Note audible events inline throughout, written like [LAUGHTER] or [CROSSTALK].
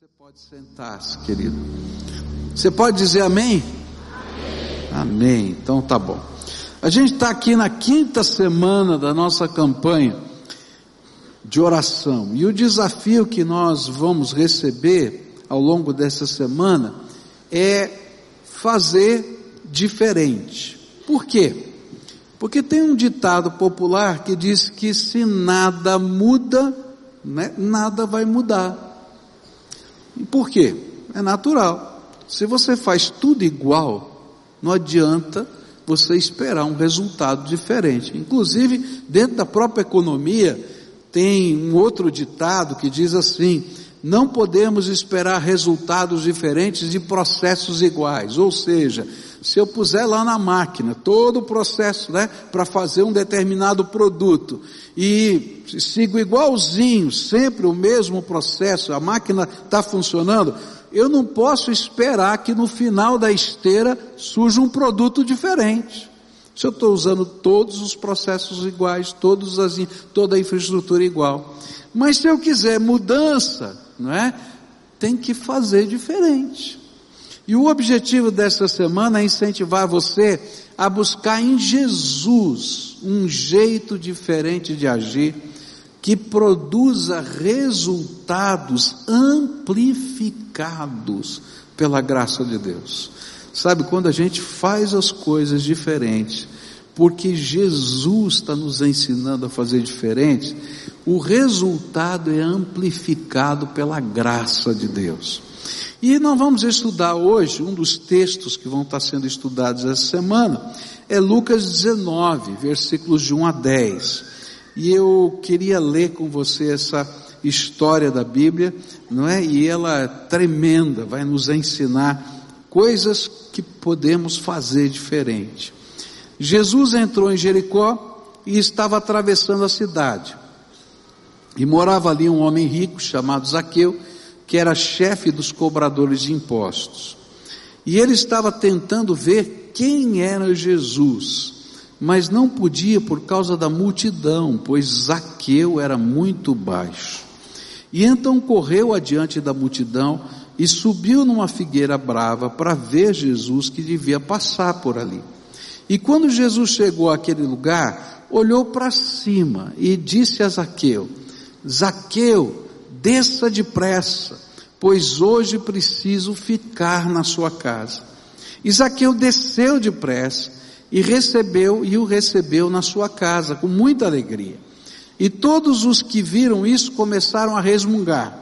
Você pode sentar-se, querido. Você pode dizer amém? Amém? Amém. Então tá bom. A gente está aqui na quinta semana da nossa campanha de oração. E o desafio que nós vamos receber ao longo dessa semana é fazer diferente. Por quê? Porque tem um ditado popular que diz que se nada muda, né, nada vai mudar. E por quê? É natural. Se você faz tudo igual, não adianta você esperar um resultado diferente. Inclusive, dentro da própria economia, tem um outro ditado que diz assim: não podemos esperar resultados diferentes de processos iguais. Ou seja, se eu puser lá na máquina todo o processo, né, para fazer um determinado produto e sigo igualzinho, sempre o mesmo processo, a máquina está funcionando, eu não posso esperar que no final da esteira surja um produto diferente. Se eu estou usando todos os processos iguais, todos as, toda a infraestrutura igual. Mas se eu quiser mudança, não é? Tem que fazer diferente. E o objetivo desta semana é incentivar você a buscar em Jesus um jeito diferente de agir que produza resultados amplificados pela graça de Deus. Sabe, quando a gente faz as coisas diferentes, porque Jesus está nos ensinando a fazer diferente, o resultado é amplificado pela graça de Deus. E nós vamos estudar hoje, um dos textos que vão estar sendo estudados essa semana, é Lucas 19, versículos de 1 a 10. E eu queria ler com você essa história da Bíblia, não é? E ela é tremenda, vai nos ensinar coisas que podemos fazer diferente. Jesus entrou em Jericó e estava atravessando a cidade. E morava ali um homem rico chamado Zaqueu, que era chefe dos cobradores de impostos. E ele estava tentando ver quem era Jesus, mas não podia por causa da multidão, pois Zaqueu era muito baixo. E então correu adiante da multidão e subiu numa figueira brava para ver Jesus que devia passar por ali. E quando Jesus chegou àquele lugar, olhou para cima e disse a Zaqueu: Zaqueu, desça depressa, pois hoje preciso ficar na sua casa. Isaqueu desceu depressa e recebeu e o recebeu na sua casa com muita alegria. E todos os que viram isso começaram a resmungar.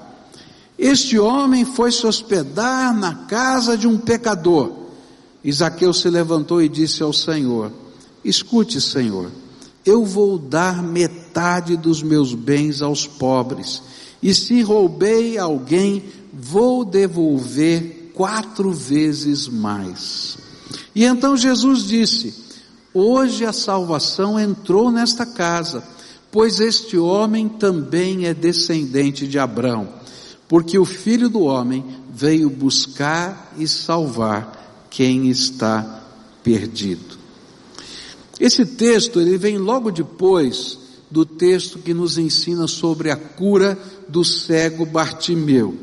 Este homem foi se hospedar na casa de um pecador. Isaqueu se levantou e disse ao Senhor: Escute, Senhor, eu vou dar metade dos meus bens aos pobres e se roubei alguém, vou devolver quatro vezes mais. E então Jesus disse: Hoje a salvação entrou nesta casa, pois este homem também é descendente de Abraão, porque o filho do homem veio buscar e salvar quem está perdido. Esse texto ele vem logo depois do texto que nos ensina sobre a cura do cego Bartimeu.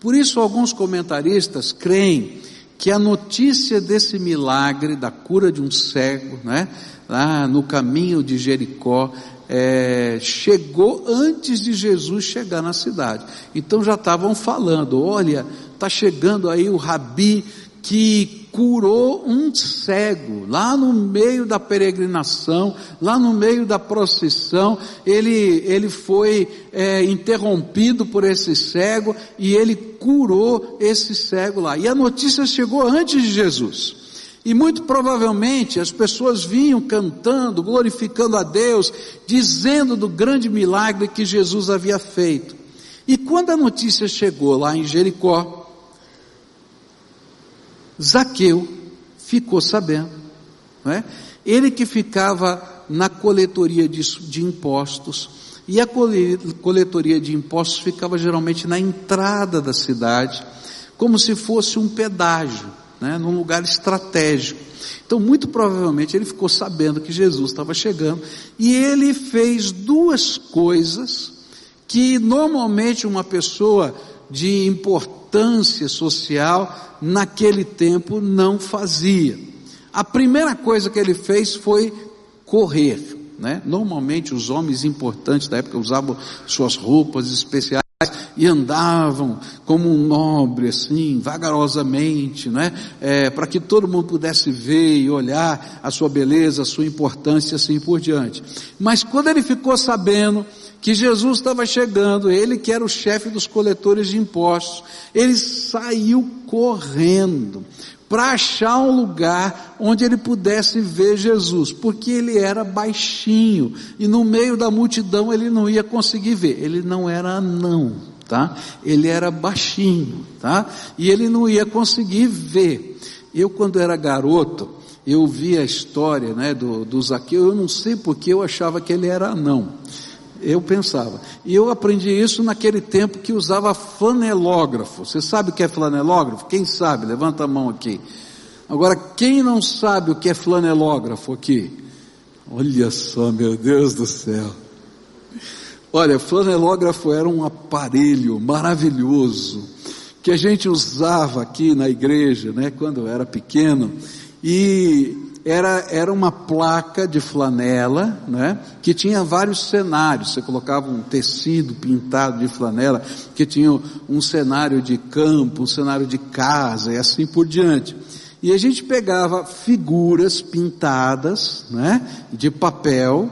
Por isso, alguns comentaristas creem que a notícia desse milagre da cura de um cego, né, lá no caminho de Jericó, é, chegou antes de Jesus chegar na cidade. Então já estavam falando: olha, está chegando aí o Rabi que curou um cego, lá no meio da peregrinação, lá no meio da procissão, ele, ele foi é, interrompido por esse cego e ele curou esse cego lá. E a notícia chegou antes de Jesus. E muito provavelmente as pessoas vinham cantando, glorificando a Deus, dizendo do grande milagre que Jesus havia feito. E quando a notícia chegou lá em Jericó, Zaqueu ficou sabendo, não é? Ele que ficava na coletoria de, de impostos, e a coletoria de impostos ficava geralmente na entrada da cidade, como se fosse um pedágio, né, num lugar estratégico. Então, muito provavelmente, ele ficou sabendo que Jesus estava chegando, e ele fez duas coisas que normalmente uma pessoa de importância social, naquele tempo não fazia. A primeira coisa que ele fez foi correr. Né? Normalmente os homens importantes da época usavam suas roupas especiais e andavam como um nobre, assim, vagarosamente, né? É, para que todo mundo pudesse ver e olhar a sua beleza, a sua importância, assim por diante. Mas quando ele ficou sabendo que Jesus estava chegando, ele que era o chefe dos coletores de impostos, ele saiu correndo para achar um lugar onde ele pudesse ver Jesus, porque ele era baixinho e no meio da multidão ele não ia conseguir ver. Ele não era anão, tá? Ele era baixinho, tá? E ele não ia conseguir ver. Eu quando era garoto, eu vi a história, né, do, do Zaqueu, eu não sei porque eu achava que ele era anão. Eu pensava. E eu aprendi isso naquele tempo que usava flanelógrafo. Você sabe o que é flanelógrafo? Quem sabe? Levanta a mão aqui. Agora, quem não sabe o que é flanelógrafo aqui? Olha só, meu Deus do céu. Olha, flanelógrafo era um aparelho maravilhoso que a gente usava aqui na igreja, né, quando eu era pequeno. E era, era uma placa de flanela, né, que tinha vários cenários. Você colocava um tecido pintado de flanela, que tinha um cenário de campo, um cenário de casa e assim por diante. E a gente pegava figuras pintadas, né, de papel,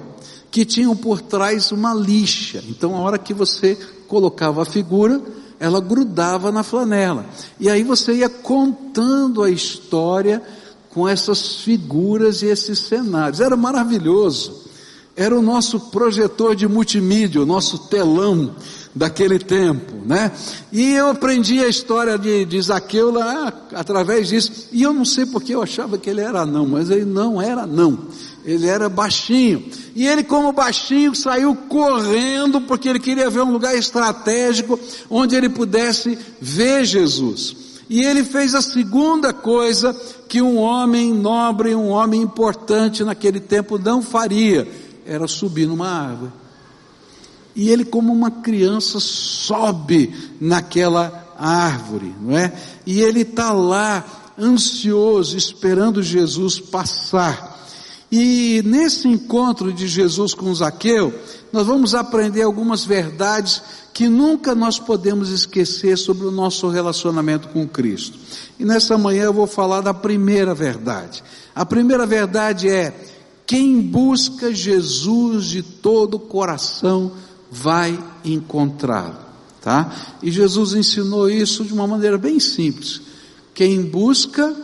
que tinham por trás uma lixa. Então, a hora que você colocava a figura, ela grudava na flanela. E aí você ia contando a história com essas figuras e esses cenários. Era maravilhoso. Era o nosso projetor de multimídia, o nosso telão daquele tempo, né? E eu aprendi a história de, de Zaqueu lá através disso. E eu não sei porque eu achava que ele era não, mas ele não era não. Ele era baixinho. E ele, como baixinho, saiu correndo porque ele queria ver um lugar estratégico onde ele pudesse ver Jesus. E ele fez a segunda coisa que um homem nobre, um homem importante naquele tempo não faria, era subir numa árvore. E ele, como uma criança, sobe naquela árvore, não é? E ele está lá, ansioso, esperando Jesus passar. E nesse encontro de Jesus com Zaqueu, nós vamos aprender algumas verdades que nunca nós podemos esquecer sobre o nosso relacionamento com Cristo. E nessa manhã eu vou falar da primeira verdade. A primeira verdade é: quem busca Jesus de todo o coração vai encontrá-lo, tá? E Jesus ensinou isso de uma maneira bem simples. Quem busca,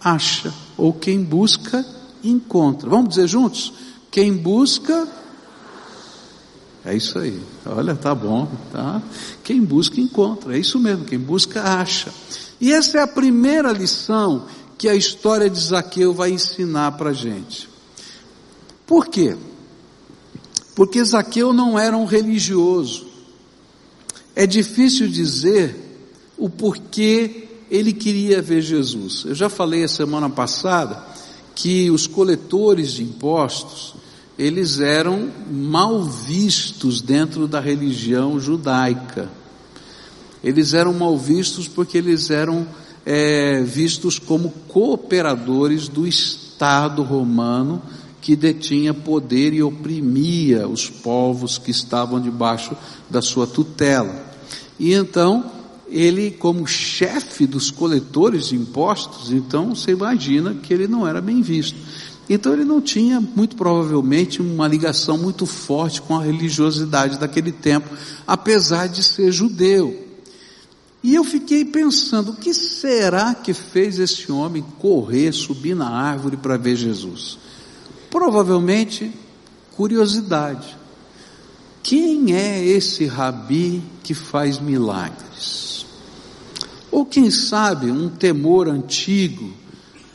acha, ou quem busca, encontra. Vamos dizer juntos? Quem busca, é isso aí. Olha, tá bom, tá? Quem busca encontra. É isso mesmo, quem busca acha. E essa é a primeira lição que a história de Zaqueu vai ensinar para gente. Por quê? Porque Zaqueu não era um religioso. É difícil dizer o porquê ele queria ver Jesus. Eu já falei a semana passada que os coletores de impostos, eles eram mal vistos dentro da religião judaica. Eles eram mal vistos porque eles eram é, vistos como cooperadores do Estado romano que detinha poder e oprimia os povos que estavam debaixo da sua tutela. E então, ele, como chefe dos coletores de impostos, então você imagina que ele não era bem visto. Então ele não tinha, muito provavelmente, uma ligação muito forte com a religiosidade daquele tempo, apesar de ser judeu. E eu fiquei pensando, o que será que fez esse homem correr, subir na árvore para ver Jesus? Provavelmente curiosidade. Quem é esse rabi que faz milagres? Ou quem sabe um temor antigo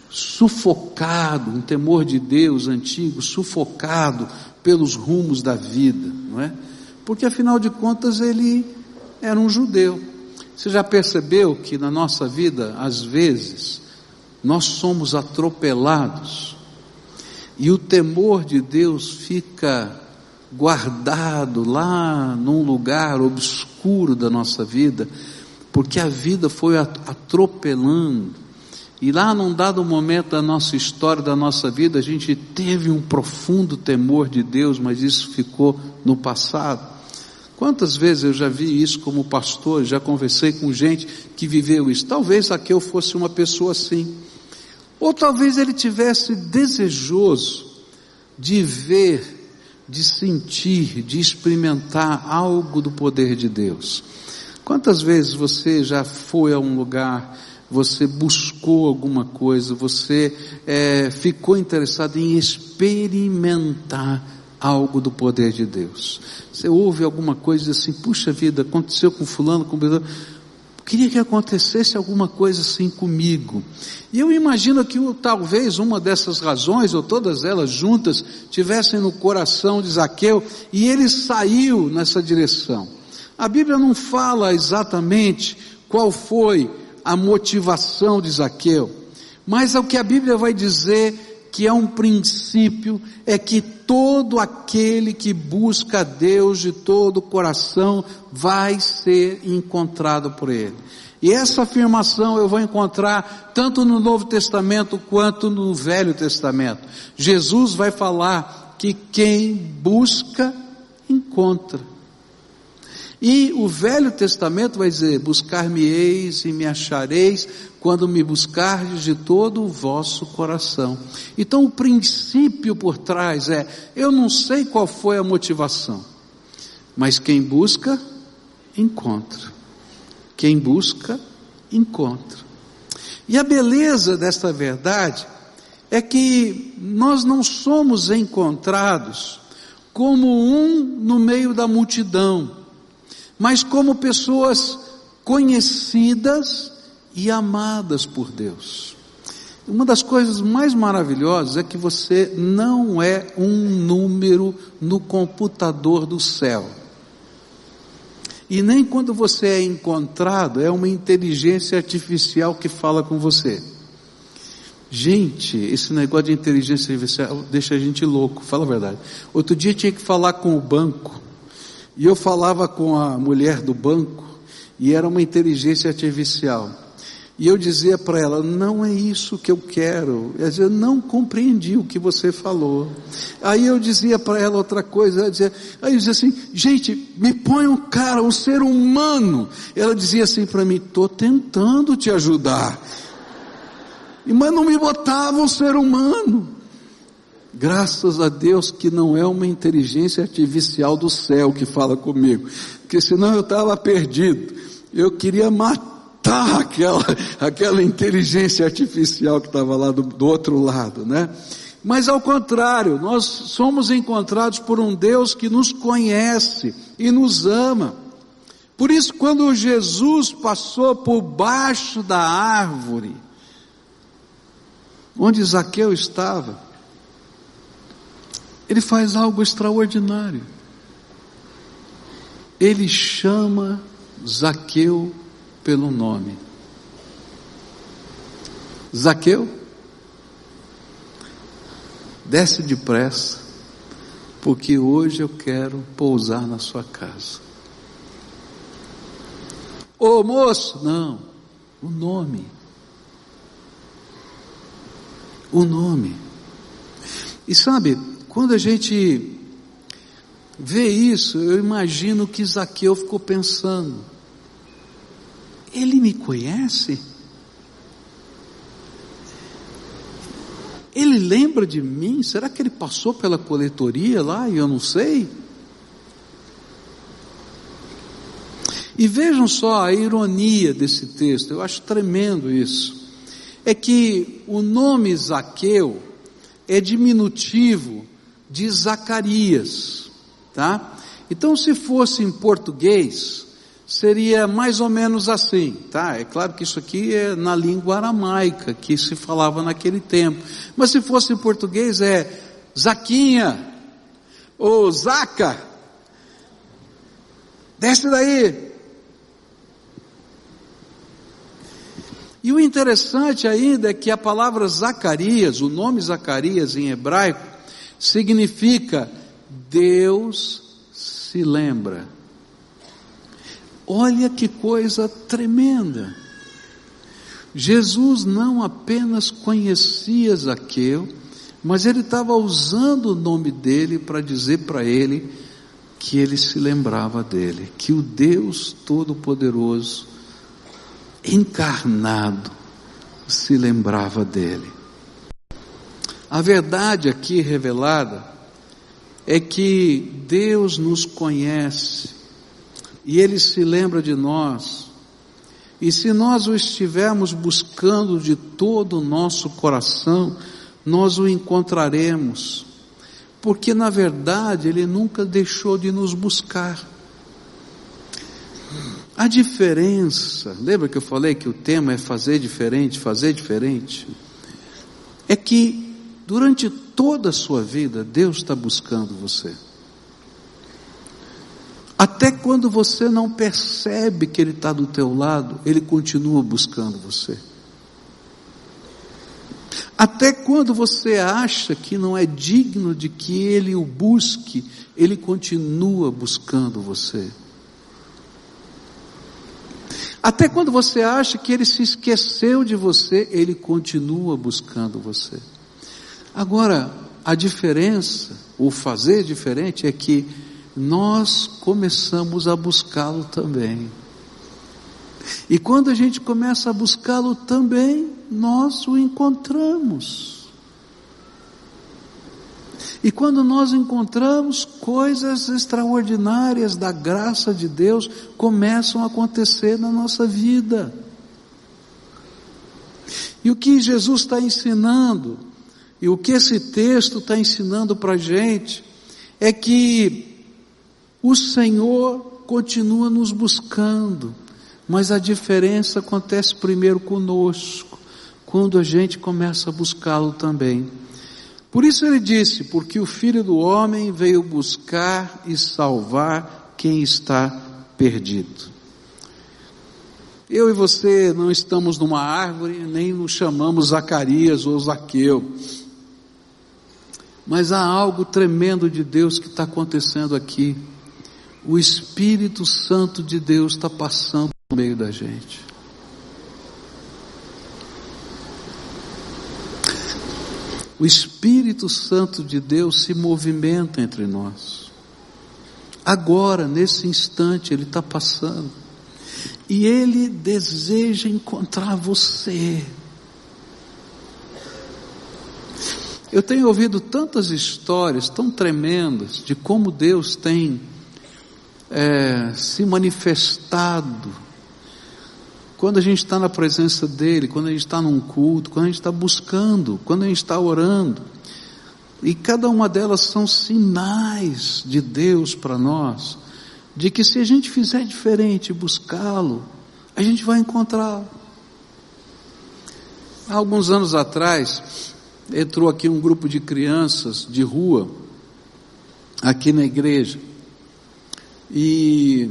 sufocado, um temor de Deus antigo, sufocado pelos rumos da vida, não é? Porque afinal de contas ele era um judeu. Você já percebeu que na nossa vida, às vezes, nós somos atropelados e o temor de Deus fica guardado lá num lugar obscuro da nossa vida, porque a vida foi atropelando. E lá num dado momento da nossa história, da nossa vida, a gente teve um profundo temor de Deus, mas isso ficou no passado. Quantas vezes eu já vi isso como pastor, já conversei com gente que viveu isso. Talvez Aqueu fosse uma pessoa assim. Ou talvez ele tivesse desejoso de ver de sentir, de experimentar algo do poder de Deus. Quantas vezes você já foi a um lugar, você buscou alguma coisa, você é, ficou interessado em experimentar algo do poder de Deus? Você ouve alguma coisa assim, puxa vida, aconteceu com fulano, com fulano queria que acontecesse alguma coisa assim comigo. E eu imagino que talvez uma dessas razões, ou todas elas juntas, tivessem no coração de Zaqueu, e ele saiu nessa direção. A Bíblia não fala exatamente qual foi a motivação de Zaqueu, mas o que a Bíblia vai dizer que é um princípio, é que todo aquele que busca Deus de todo o coração vai ser encontrado por Ele. E essa afirmação eu vou encontrar tanto no Novo Testamento quanto no Velho Testamento. Jesus vai falar que quem busca, encontra. E o Velho Testamento vai dizer: Buscar-me-eis e me achareis quando me buscardes de todo o vosso coração. Então o princípio por trás é: eu não sei qual foi a motivação, mas quem busca, encontra. Quem busca, encontra. E a beleza desta verdade é que nós não somos encontrados como um no meio da multidão, mas como pessoas conhecidas e amadas por Deus. Uma das coisas mais maravilhosas é que você não é um número no computador do céu. E nem quando você é encontrado, é uma inteligência artificial que fala com você. Gente, esse negócio de inteligência artificial deixa a gente louco, fala a verdade. Outro dia tinha que falar com o banco, e eu falava com a mulher do banco, e era uma inteligência artificial. E eu dizia para ela, não é isso que eu quero. Ela dizia, não compreendi o que você falou. Aí eu dizia para ela outra coisa, ela dizia, aí eu dizia assim, gente, me põe um cara, um ser humano. Ela dizia assim para mim, estou tentando te ajudar. Mas não me botava um ser humano. Graças a Deus que não é uma inteligência artificial do céu que fala comigo. Porque senão eu estava perdido. Eu queria matar aquela, [LAUGHS] aquela inteligência artificial que estava lá do, do outro lado, né? Mas ao contrário, nós somos encontrados por um Deus que nos conhece e nos ama. Por isso, quando Jesus passou por baixo da árvore, onde Zaqueu estava, ele faz algo extraordinário. Ele chama Zaqueu pelo nome. Zaqueu, desce depressa, porque hoje eu quero pousar na sua casa. Ô moço, não, o nome. O nome. E sabe, quando a gente vê isso, eu imagino que Zaqueu ficou pensando, ele me conhece? Ele lembra de mim? Será que ele passou pela coletoria lá e eu não sei? E vejam só a ironia desse texto, eu acho tremendo isso. É que o nome Zaqueu é diminutivo de Zacarias, tá? Então, se fosse em português, seria mais ou menos assim, tá? É claro que isso aqui é na língua aramaica que se falava naquele tempo. Mas se fosse em português é Zaquinha ou Zaca. Desce daí. E o interessante ainda é que a palavra Zacarias, o nome Zacarias em hebraico, significa Deus se lembra. Olha que coisa tremenda. Jesus não apenas conhecia Zaqueu, mas ele estava usando o nome dele para dizer para ele que ele se lembrava dele, que o Deus Todo-Poderoso, encarnado, se lembrava dele. A verdade aqui revelada é que Deus nos conhece e Ele se lembra de nós e se nós o estivermos buscando de todo o nosso coração, nós o encontraremos, porque na verdade ele nunca deixou de nos buscar. A diferença, lembra que eu falei que o tema é fazer diferente, fazer diferente? É que durante toda a sua vida Deus está buscando você. Até quando você não percebe que Ele está do teu lado, Ele continua buscando você. Até quando você acha que não é digno de que Ele o busque, Ele continua buscando você. Até quando você acha que Ele se esqueceu de você, Ele continua buscando você. Agora, a diferença, o fazer diferente é que nós começamos a buscá-lo também. E quando a gente começa a buscá-lo também, nós o encontramos. E quando nós encontramos, coisas extraordinárias da graça de Deus começam a acontecer na nossa vida. E o que Jesus está ensinando, e o que esse texto está ensinando para a gente, é que o Senhor continua nos buscando, mas a diferença acontece primeiro conosco, quando a gente começa a buscá-lo também. Por isso ele disse: Porque o Filho do Homem veio buscar e salvar quem está perdido. Eu e você não estamos numa árvore, nem nos chamamos Zacarias ou Zaqueu. Mas há algo tremendo de Deus que está acontecendo aqui o Espírito Santo de Deus está passando no meio da gente. O Espírito Santo de Deus se movimenta entre nós. Agora, nesse instante, Ele está passando. E Ele deseja encontrar você. Eu tenho ouvido tantas histórias tão tremendas de como Deus tem é, se manifestado. Quando a gente está na presença dEle, quando a gente está num culto, quando a gente está buscando, quando a gente está orando. E cada uma delas são sinais de Deus para nós, de que se a gente fizer diferente, buscá-lo, a gente vai encontrá-lo. Há alguns anos atrás, entrou aqui um grupo de crianças de rua, aqui na igreja. E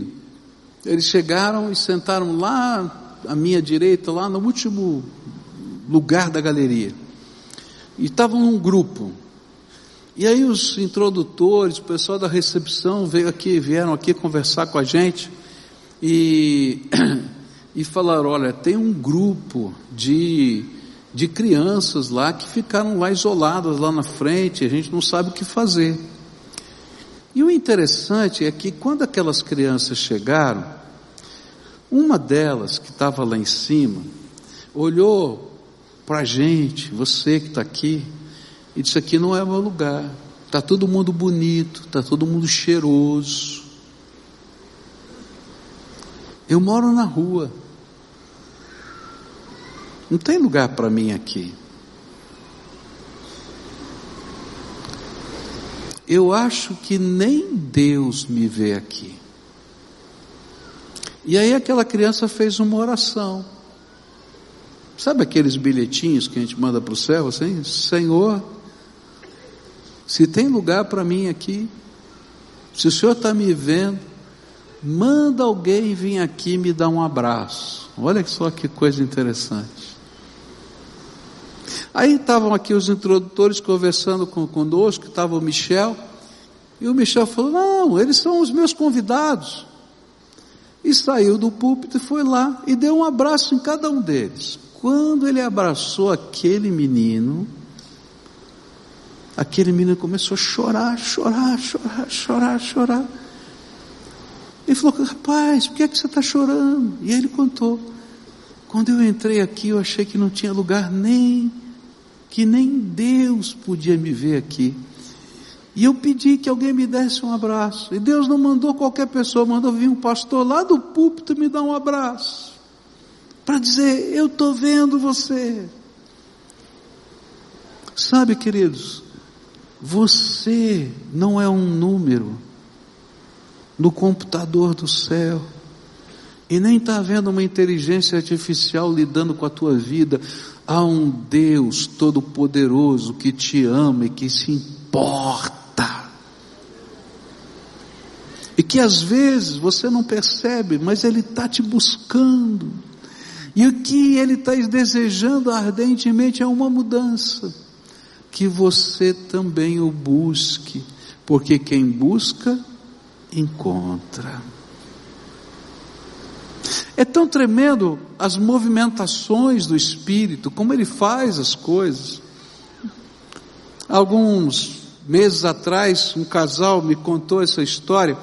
eles chegaram e sentaram lá à minha direita, lá no último lugar da galeria. E estavam num grupo. E aí os introdutores, o pessoal da recepção veio aqui, vieram aqui conversar com a gente e, [CLEARS THROAT] e falaram, olha, tem um grupo de, de crianças lá que ficaram lá isoladas lá na frente, a gente não sabe o que fazer. E o interessante é que quando aquelas crianças chegaram, uma delas que estava lá em cima, olhou para a gente, você que está aqui, e disse: Aqui não é meu lugar, está todo mundo bonito, está todo mundo cheiroso. Eu moro na rua, não tem lugar para mim aqui. eu acho que nem Deus me vê aqui. E aí aquela criança fez uma oração. Sabe aqueles bilhetinhos que a gente manda para o céu assim? Senhor, se tem lugar para mim aqui, se o Senhor está me vendo, manda alguém vir aqui me dar um abraço. Olha só que coisa interessante. Aí estavam aqui os introdutores conversando com, conosco, estava o Michel, E o Michel falou: Não, eles são os meus convidados. E saiu do púlpito e foi lá e deu um abraço em cada um deles. Quando ele abraçou aquele menino, aquele menino começou a chorar, chorar, chorar, chorar, chorar. Ele falou: Rapaz, por que, é que você está chorando? E ele contou: Quando eu entrei aqui, eu achei que não tinha lugar nem, que nem Deus podia me ver aqui. E eu pedi que alguém me desse um abraço. E Deus não mandou qualquer pessoa, mandou vir um pastor lá do púlpito me dar um abraço. Para dizer, eu estou vendo você. Sabe, queridos, você não é um número no computador do céu. E nem está vendo uma inteligência artificial lidando com a tua vida. Há um Deus todo-poderoso que te ama e que se importa e que às vezes você não percebe, mas Ele está te buscando. E o que Ele está desejando ardentemente é uma mudança. Que você também o busque, porque quem busca, encontra. É tão tremendo as movimentações do Espírito, como ele faz as coisas. Alguns meses atrás, um casal me contou essa história.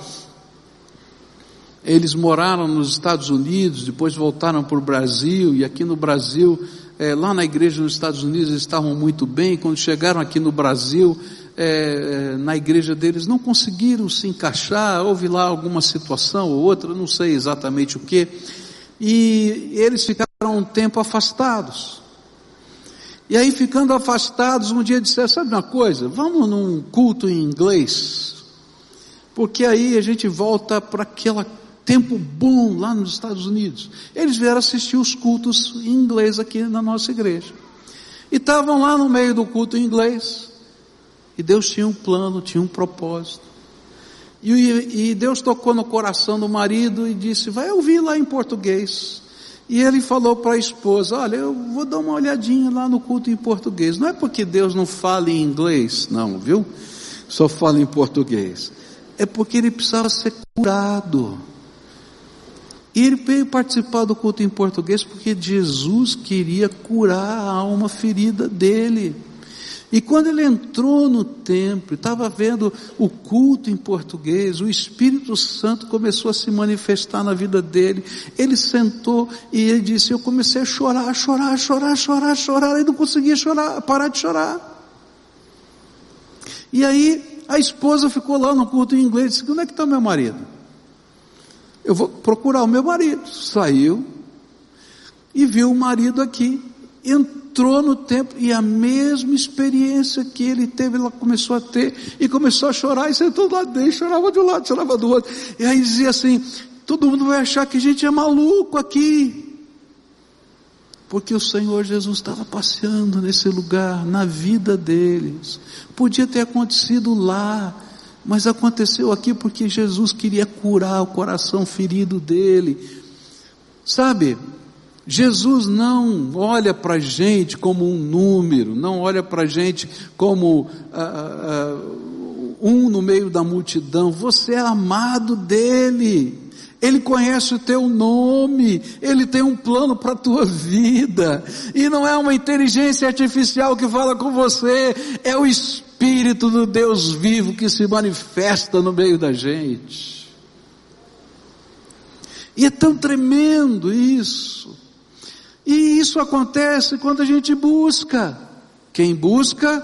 Eles moraram nos Estados Unidos, depois voltaram para o Brasil, e aqui no Brasil, é, lá na igreja nos Estados Unidos eles estavam muito bem, quando chegaram aqui no Brasil, é, na igreja deles não conseguiram se encaixar, houve lá alguma situação ou outra, não sei exatamente o que, e eles ficaram um tempo afastados. E aí ficando afastados, um dia disseram, sabe uma coisa, vamos num culto em inglês, porque aí a gente volta para aquela tempo bom lá nos Estados Unidos. Eles vieram assistir os cultos em inglês aqui na nossa igreja. E estavam lá no meio do culto em inglês. E Deus tinha um plano, tinha um propósito. E, e Deus tocou no coração do marido e disse: Vai ouvir lá em português. E ele falou para a esposa: Olha, eu vou dar uma olhadinha lá no culto em português. Não é porque Deus não fala em inglês, não, viu? Só fala em português. É porque ele precisava ser curado. E ele veio participar do culto em português porque Jesus queria curar a alma ferida dele. E quando ele entrou no templo, estava vendo o culto em português, o Espírito Santo começou a se manifestar na vida dele. Ele sentou e ele disse: Eu comecei a chorar, chorar, chorar, chorar, chorar, e não conseguia chorar, parar de chorar. E aí a esposa ficou lá no culto em inglês e disse: Como é que está meu marido? eu vou procurar o meu marido. Saiu e viu o marido aqui. Entrou no templo e a mesma experiência que ele teve, ela começou a ter e começou a chorar e sentou lá dentro, chorava de um lado, chorava do outro. E aí dizia assim: todo mundo vai achar que a gente é maluco aqui. Porque o Senhor Jesus estava passeando nesse lugar, na vida deles. Podia ter acontecido lá, mas aconteceu aqui porque Jesus queria curar o coração ferido dele. Sabe, Jesus não olha para a gente como um número, não olha para a gente como ah, ah, ah, um no meio da multidão. Você é amado dele. Ele conhece o teu nome, Ele tem um plano para a tua vida, e não é uma inteligência artificial que fala com você, é o Espírito Espírito do Deus vivo que se manifesta no meio da gente. E é tão tremendo isso. E isso acontece quando a gente busca. Quem busca,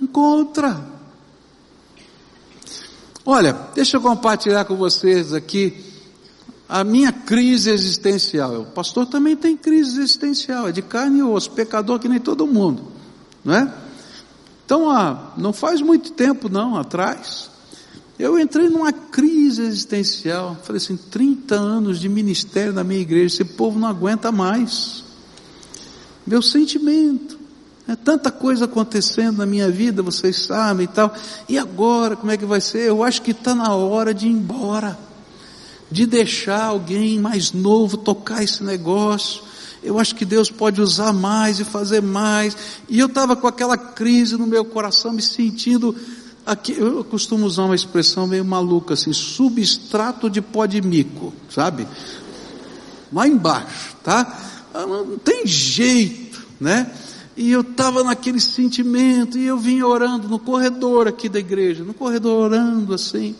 encontra. Olha, deixa eu compartilhar com vocês aqui a minha crise existencial. O pastor também tem crise existencial, é de carne e osso, pecador que nem todo mundo, não é? Então, ah, não faz muito tempo não, atrás, eu entrei numa crise existencial. Falei assim, 30 anos de ministério na minha igreja, esse povo não aguenta mais. Meu sentimento. É tanta coisa acontecendo na minha vida, vocês sabem e tal. E agora, como é que vai ser? Eu acho que está na hora de ir embora. De deixar alguém mais novo tocar esse negócio eu acho que Deus pode usar mais e fazer mais. E eu estava com aquela crise no meu coração, me sentindo aqui eu costumo usar uma expressão meio maluca assim, substrato de pó de mico, sabe? Lá embaixo, tá? Ah, não tem jeito, né? E eu estava naquele sentimento, e eu vinha orando no corredor aqui da igreja, no corredor orando assim.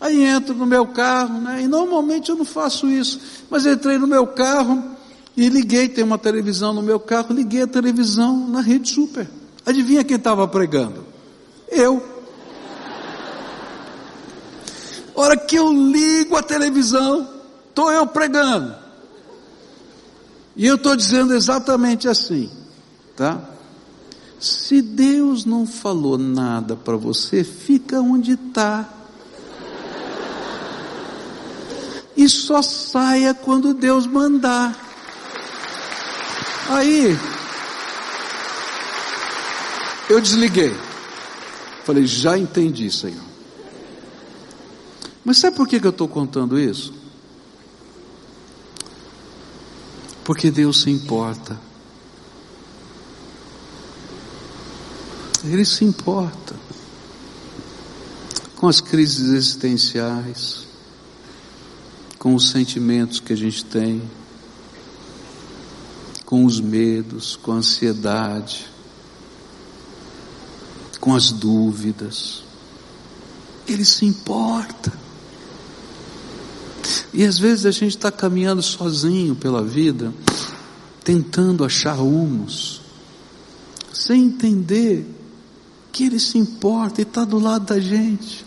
Aí entro no meu carro, né? E normalmente eu não faço isso, mas entrei no meu carro e liguei, tem uma televisão no meu carro, liguei a televisão na rede super. Adivinha quem estava pregando? Eu. Hora que eu ligo a televisão, estou eu pregando. E eu estou dizendo exatamente assim, tá? Se Deus não falou nada para você, fica onde está. E só saia quando Deus mandar. Aí, eu desliguei. Falei, já entendi, Senhor. Mas sabe por que, eu estou contando isso? Porque Deus se importa. Ele se importa com as crises existenciais, com os sentimentos que a gente tem, com os medos, com a ansiedade, com as dúvidas. Ele se importa. E às vezes a gente está caminhando sozinho pela vida, tentando achar rumos, sem entender que Ele se importa e está do lado da gente.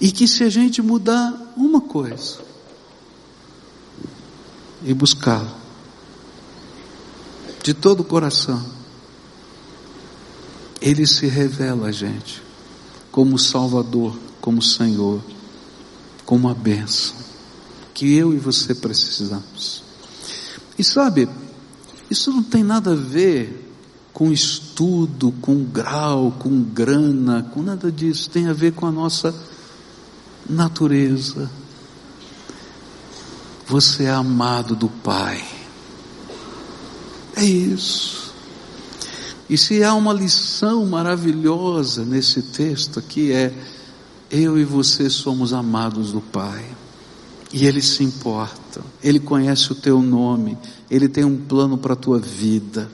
E que se a gente mudar uma coisa e buscá-lo de todo o coração, Ele se revela a gente como Salvador, como Senhor como uma benção que eu e você precisamos. E sabe, isso não tem nada a ver com estudo, com grau, com grana, com nada disso, tem a ver com a nossa natureza. Você é amado do Pai. É isso. E se há uma lição maravilhosa nesse texto aqui é eu e você somos amados do Pai. E Ele se importa, Ele conhece o teu nome, Ele tem um plano para a tua vida.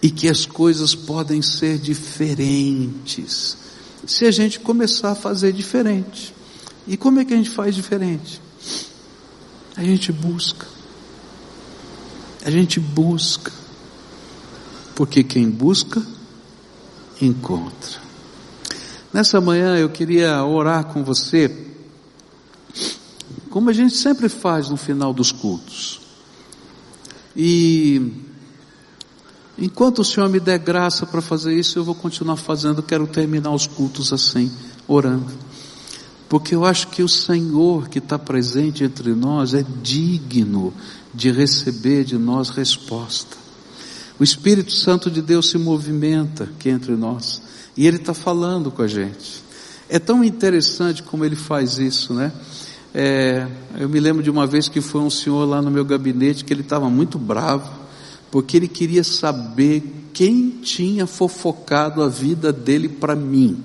E que as coisas podem ser diferentes, se a gente começar a fazer diferente. E como é que a gente faz diferente? A gente busca. A gente busca. Porque quem busca, encontra. Nessa manhã eu queria orar com você, como a gente sempre faz no final dos cultos. E enquanto o Senhor me der graça para fazer isso, eu vou continuar fazendo. Quero terminar os cultos assim, orando. Porque eu acho que o Senhor que está presente entre nós é digno de receber de nós resposta. O Espírito Santo de Deus se movimenta aqui entre nós. E Ele está falando com a gente. É tão interessante como Ele faz isso, né? É, eu me lembro de uma vez que foi um senhor lá no meu gabinete que ele estava muito bravo, porque ele queria saber quem tinha fofocado a vida dele para mim.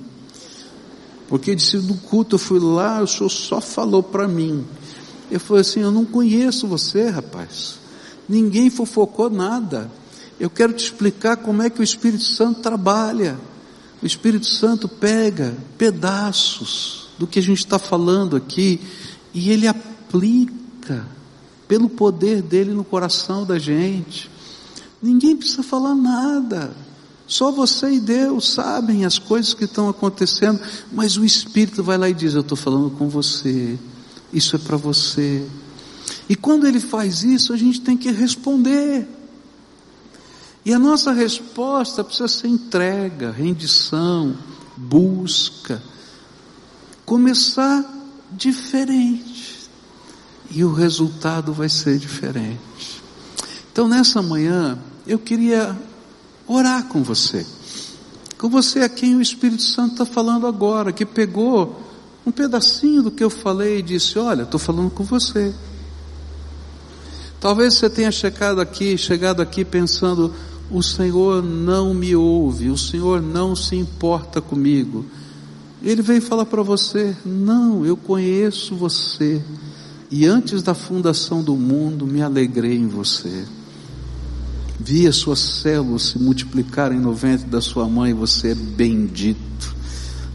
Porque ele disse, no culto eu fui lá, o senhor só falou para mim. Eu falei assim, eu não conheço você, rapaz. Ninguém fofocou nada. Eu quero te explicar como é que o Espírito Santo trabalha. O Espírito Santo pega pedaços do que a gente está falando aqui e ele aplica pelo poder dele no coração da gente. Ninguém precisa falar nada. Só você e Deus sabem as coisas que estão acontecendo, mas o Espírito vai lá e diz: Eu estou falando com você, isso é para você. E quando ele faz isso, a gente tem que responder. E a nossa resposta precisa ser entrega, rendição, busca. Começar diferente. E o resultado vai ser diferente. Então nessa manhã, eu queria orar com você. Com você a quem o Espírito Santo está falando agora, que pegou um pedacinho do que eu falei e disse: Olha, estou falando com você. Talvez você tenha chegado aqui, chegado aqui pensando, o Senhor não me ouve, o Senhor não se importa comigo. Ele veio falar para você: não, eu conheço você, e antes da fundação do mundo me alegrei em você. Vi as suas células se multiplicarem no ventre da sua mãe, você é bendito.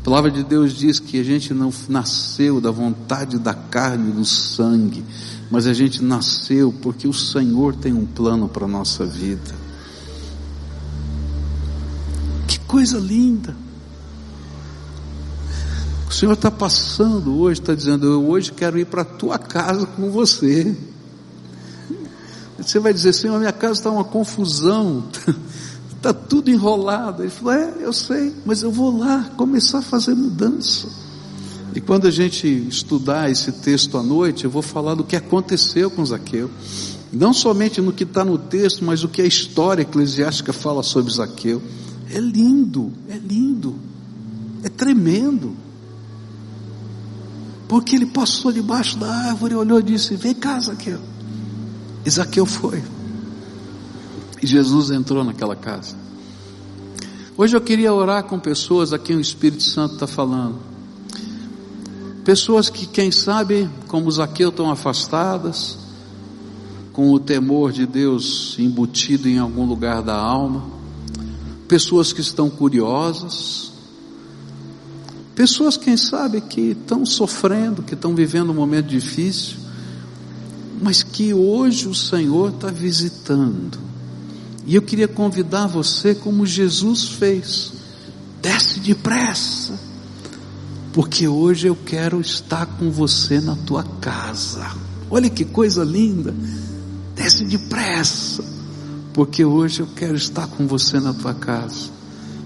A palavra de Deus diz que a gente não nasceu da vontade da carne e do sangue, mas a gente nasceu porque o Senhor tem um plano para a nossa vida. Que coisa linda! O Senhor está passando hoje, está dizendo: Eu hoje quero ir para a tua casa com você. Você vai dizer: Senhor, minha casa está uma confusão, está [LAUGHS] tudo enrolado. Ele falou: É, eu sei, mas eu vou lá começar a fazer mudança. E quando a gente estudar esse texto à noite, eu vou falar do que aconteceu com Zaqueu. Não somente no que está no texto, mas o que a história eclesiástica fala sobre Zaqueu. É lindo, é lindo, é tremendo. Porque ele passou debaixo da árvore, olhou e disse: Vem cá, Zaqueu. E Zaqueu foi. E Jesus entrou naquela casa. Hoje eu queria orar com pessoas a quem o Espírito Santo está falando. Pessoas que, quem sabe, como Zaqueu, estão afastadas, com o temor de Deus embutido em algum lugar da alma. Pessoas que estão curiosas, Pessoas, quem sabe, que estão sofrendo, que estão vivendo um momento difícil, mas que hoje o Senhor está visitando. E eu queria convidar você, como Jesus fez, desce depressa, porque hoje eu quero estar com você na tua casa. Olha que coisa linda, desce depressa, porque hoje eu quero estar com você na tua casa.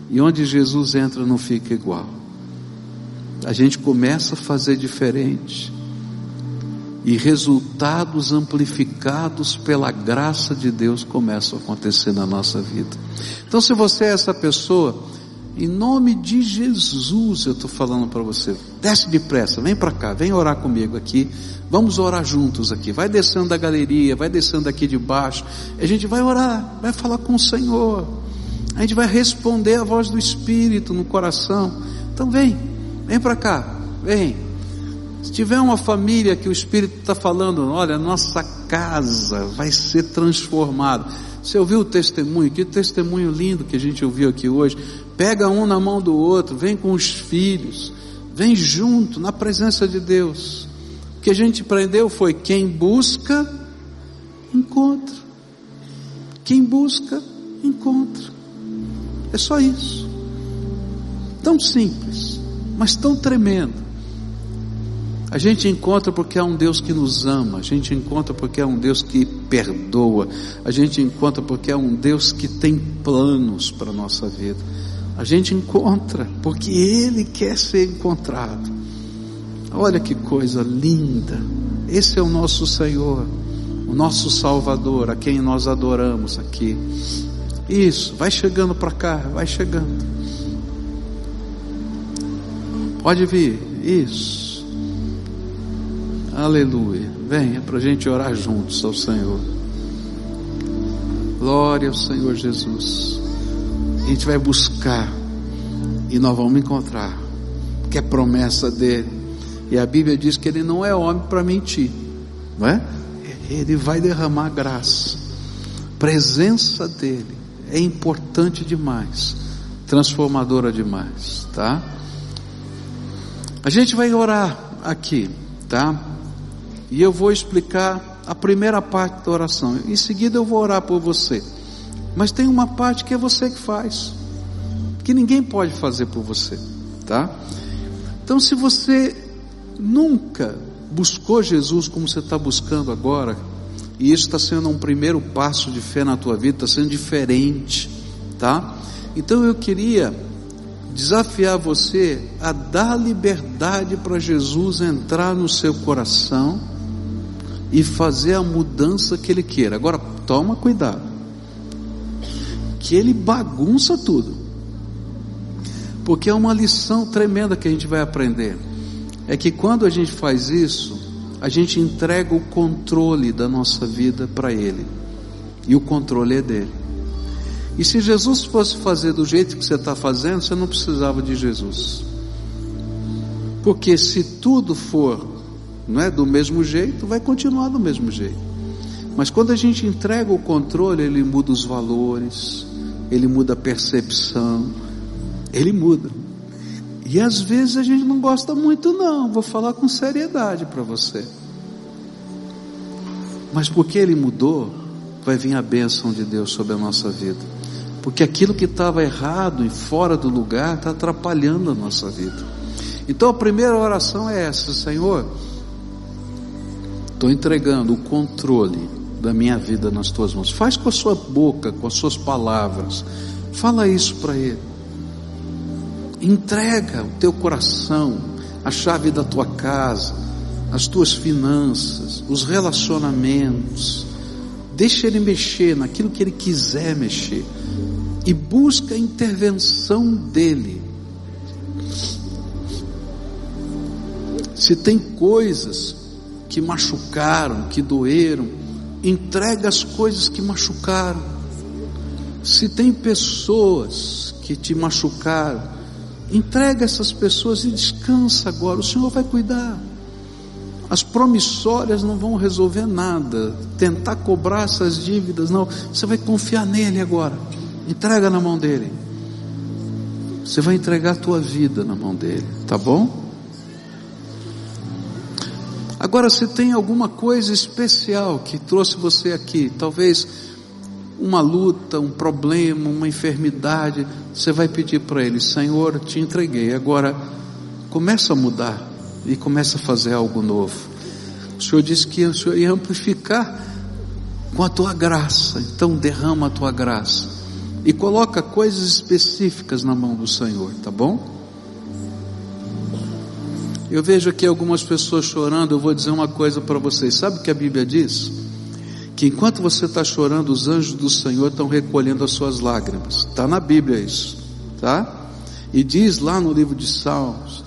E onde Jesus entra não fica igual a gente começa a fazer diferente. E resultados amplificados pela graça de Deus começam a acontecer na nossa vida. Então, se você é essa pessoa, em nome de Jesus, eu estou falando para você, desce depressa, vem para cá, vem orar comigo aqui, vamos orar juntos aqui, vai descendo da galeria, vai descendo aqui de baixo, a gente vai orar, vai falar com o Senhor, a gente vai responder a voz do Espírito no coração, então vem, Vem para cá, vem. Se tiver uma família que o Espírito está falando, olha, nossa casa vai ser transformada. Você ouviu o testemunho? Que testemunho lindo que a gente ouviu aqui hoje. Pega um na mão do outro, vem com os filhos, vem junto na presença de Deus. O que a gente aprendeu foi: quem busca, encontra. Quem busca, encontra. É só isso. Tão simples mas tão tremendo. A gente encontra porque é um Deus que nos ama, a gente encontra porque é um Deus que perdoa, a gente encontra porque é um Deus que tem planos para a nossa vida. A gente encontra porque Ele quer ser encontrado. Olha que coisa linda. Esse é o nosso Senhor, o nosso Salvador, a quem nós adoramos aqui. Isso, vai chegando para cá, vai chegando. Pode vir. Isso. Aleluia. Venha para a gente orar juntos ao Senhor. Glória ao Senhor Jesus. Gente vai buscar e nós vamos encontrar, que é promessa dele. E a Bíblia diz que ele não é homem para mentir, não é? Ele vai derramar graça. Presença dele é importante demais, transformadora demais, tá? A gente vai orar aqui, tá? E eu vou explicar a primeira parte da oração. Em seguida eu vou orar por você. Mas tem uma parte que é você que faz, que ninguém pode fazer por você, tá? Então, se você nunca buscou Jesus como você está buscando agora, e isso está sendo um primeiro passo de fé na tua vida, está sendo diferente, tá? Então eu queria desafiar você a dar liberdade para Jesus entrar no seu coração e fazer a mudança que Ele queira. Agora, toma cuidado, que Ele bagunça tudo, porque é uma lição tremenda que a gente vai aprender. É que quando a gente faz isso, a gente entrega o controle da nossa vida para Ele, e o controle é dele. E se Jesus fosse fazer do jeito que você está fazendo, você não precisava de Jesus. Porque se tudo for não é do mesmo jeito, vai continuar do mesmo jeito. Mas quando a gente entrega o controle, ele muda os valores, ele muda a percepção, ele muda. E às vezes a gente não gosta muito, não. Vou falar com seriedade para você. Mas porque ele mudou, vai vir a bênção de Deus sobre a nossa vida. Porque aquilo que estava errado e fora do lugar está atrapalhando a nossa vida. Então a primeira oração é essa: Senhor, estou entregando o controle da minha vida nas tuas mãos. Faz com a sua boca, com as suas palavras. Fala isso para Ele. Entrega o teu coração, a chave da tua casa, as tuas finanças, os relacionamentos. Deixa Ele mexer naquilo que Ele quiser mexer. E busca a intervenção dEle. Se tem coisas que machucaram, que doeram, entrega as coisas que machucaram. Se tem pessoas que te machucaram, entrega essas pessoas e descansa agora. O Senhor vai cuidar. As promissórias não vão resolver nada. Tentar cobrar essas dívidas, não. Você vai confiar nele agora. Entrega na mão dele. Você vai entregar a tua vida na mão dele, tá bom? Agora, se tem alguma coisa especial que trouxe você aqui, talvez uma luta, um problema, uma enfermidade, você vai pedir para Ele: Senhor, te entreguei, agora começa a mudar e começa a fazer algo novo. O Senhor disse que o Senhor ia amplificar com a tua graça, então derrama a tua graça e coloca coisas específicas na mão do Senhor, tá bom? Eu vejo aqui algumas pessoas chorando. Eu vou dizer uma coisa para vocês: sabe o que a Bíblia diz? Que enquanto você está chorando, os anjos do Senhor estão recolhendo as suas lágrimas. Está na Bíblia isso, tá? E diz lá no livro de Salmos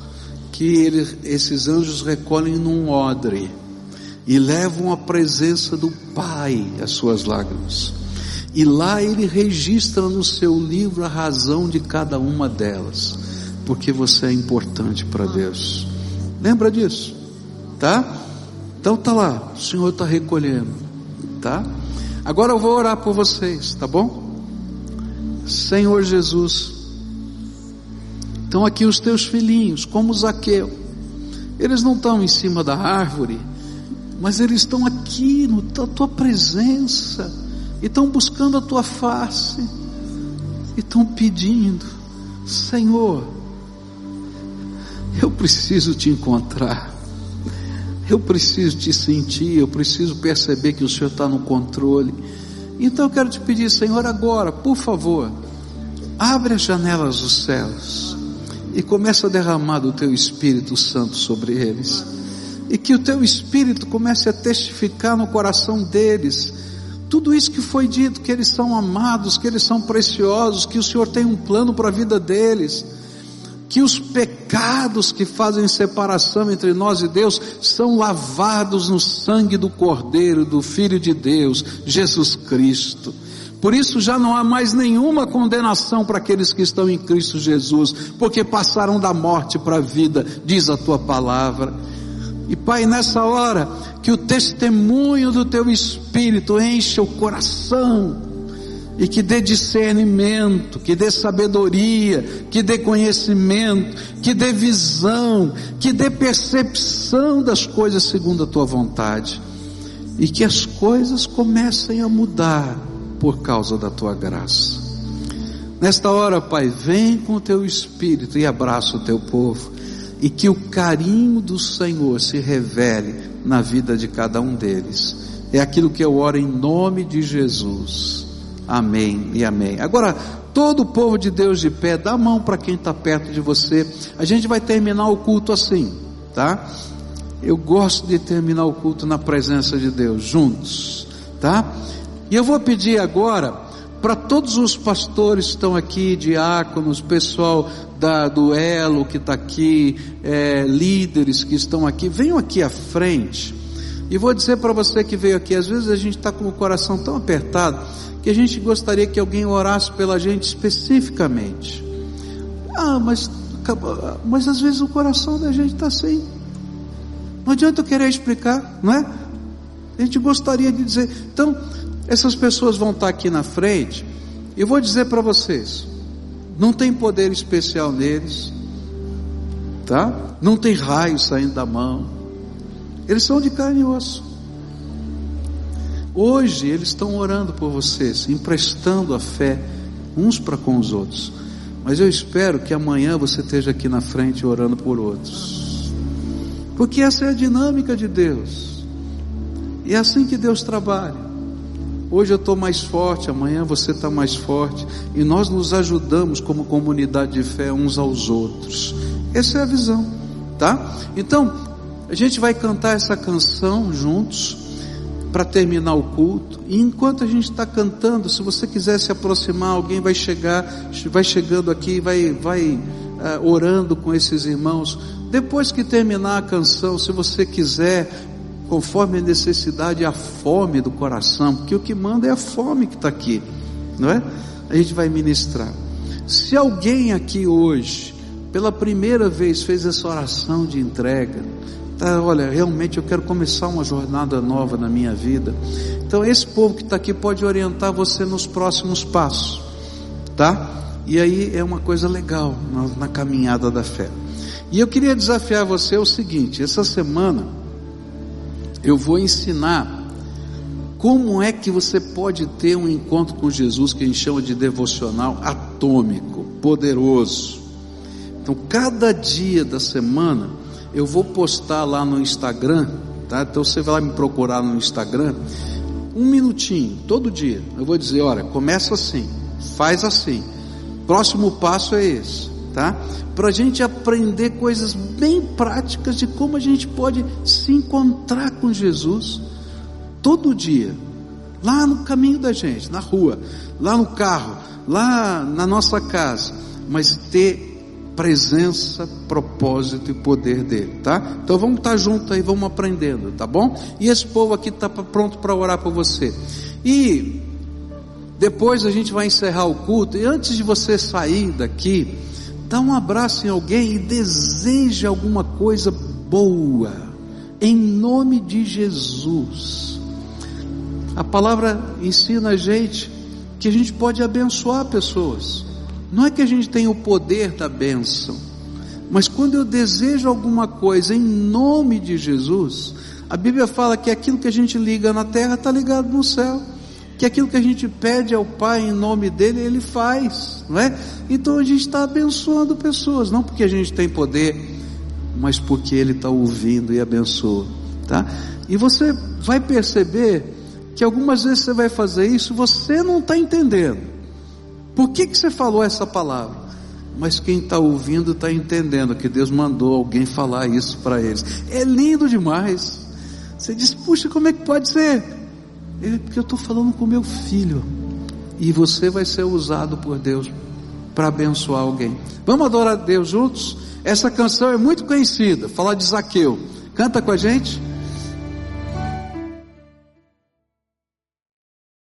que ele, esses anjos recolhem num odre e levam à presença do Pai as suas lágrimas. E lá ele registra no seu livro a razão de cada uma delas, porque você é importante para Deus. Lembra disso? Tá? Então tá lá, o Senhor está recolhendo, tá? Agora eu vou orar por vocês, tá bom? Senhor Jesus, estão aqui os teus filhinhos, como Zaqueu. Eles não estão em cima da árvore, mas eles estão aqui na tua presença, e estão buscando a tua face, e estão pedindo, Senhor, eu preciso te encontrar. Eu preciso te sentir, eu preciso perceber que o Senhor está no controle. Então eu quero te pedir, Senhor, agora, por favor, abre as janelas dos céus e começa a derramar do teu Espírito Santo sobre eles. E que o teu Espírito comece a testificar no coração deles tudo isso que foi dito, que eles são amados, que eles são preciosos, que o Senhor tem um plano para a vida deles que os pecados que fazem separação entre nós e Deus são lavados no sangue do Cordeiro, do Filho de Deus, Jesus Cristo. Por isso já não há mais nenhuma condenação para aqueles que estão em Cristo Jesus, porque passaram da morte para a vida, diz a tua palavra. E Pai, nessa hora, que o testemunho do teu Espírito encha o coração, e que dê discernimento, que dê sabedoria, que dê conhecimento, que dê visão, que dê percepção das coisas segundo a tua vontade, e que as coisas comecem a mudar por causa da tua graça. Nesta hora, Pai, vem com o teu espírito e abraça o teu povo, e que o carinho do Senhor se revele na vida de cada um deles. É aquilo que eu oro em nome de Jesus. Amém e amém. Agora, todo o povo de Deus de pé, dá a mão para quem está perto de você. A gente vai terminar o culto assim, tá? Eu gosto de terminar o culto na presença de Deus, juntos, tá? E eu vou pedir agora para todos os pastores que estão aqui, diáconos, pessoal da, do Elo que está aqui, é, líderes que estão aqui, venham aqui à frente E vou dizer para você que veio aqui, às vezes a gente está com o coração tão apertado que a gente gostaria que alguém orasse pela gente especificamente. Ah, mas, mas às vezes o coração da gente está assim. Não adianta eu querer explicar, não é? A gente gostaria de dizer. Então, essas pessoas vão estar aqui na frente. Eu vou dizer para vocês: não tem poder especial neles, tá? Não tem raio saindo da mão. Eles são de carne e osso. Hoje eles estão orando por vocês, emprestando a fé uns para com os outros. Mas eu espero que amanhã você esteja aqui na frente orando por outros. Porque essa é a dinâmica de Deus. E é assim que Deus trabalha. Hoje eu estou mais forte, amanhã você está mais forte. E nós nos ajudamos como comunidade de fé uns aos outros. Essa é a visão, tá? Então, a gente vai cantar essa canção juntos para terminar o culto. E enquanto a gente está cantando, se você quiser se aproximar, alguém vai chegar, vai chegando aqui, vai, vai uh, orando com esses irmãos. Depois que terminar a canção, se você quiser conforme a necessidade a fome do coração, porque o que manda é a fome que está aqui, não é? A gente vai ministrar. Se alguém aqui hoje, pela primeira vez, fez essa oração de entrega, tá, olha, realmente eu quero começar uma jornada nova na minha vida. Então, esse povo que está aqui pode orientar você nos próximos passos, tá? E aí é uma coisa legal na, na caminhada da fé. E eu queria desafiar você o seguinte: essa semana, eu vou ensinar como é que você pode ter um encontro com Jesus que a gente chama de devocional atômico, poderoso. Então, cada dia da semana eu vou postar lá no Instagram, tá? Então você vai me procurar no Instagram, um minutinho, todo dia. Eu vou dizer, olha, começa assim, faz assim. Próximo passo é esse tá? Para a gente aprender coisas bem práticas de como a gente pode se encontrar com Jesus todo dia, lá no caminho da gente, na rua, lá no carro, lá na nossa casa, mas ter presença, propósito e poder dele, tá? Então vamos estar juntos aí, vamos aprendendo, tá bom? E esse povo aqui está pronto para orar por você. E depois a gente vai encerrar o culto, e antes de você sair daqui, dá um abraço em alguém e deseja alguma coisa boa, em nome de Jesus. A palavra ensina a gente que a gente pode abençoar pessoas. Não é que a gente tem o poder da bênção, mas quando eu desejo alguma coisa em nome de Jesus, a Bíblia fala que aquilo que a gente liga na terra está ligado no céu que aquilo que a gente pede ao Pai em nome dele, ele faz, não é? Então a gente está abençoando pessoas, não porque a gente tem poder, mas porque ele está ouvindo e abençoa, tá? E você vai perceber que algumas vezes você vai fazer isso, você não está entendendo. Por que, que você falou essa palavra? Mas quem está ouvindo está entendendo que Deus mandou alguém falar isso para eles. É lindo demais. Você diz, puxa, como é que pode ser? É porque eu estou falando com meu filho. E você vai ser usado por Deus para abençoar alguém. Vamos adorar a Deus juntos? Essa canção é muito conhecida. Fala de Zaqueu. Canta com a gente.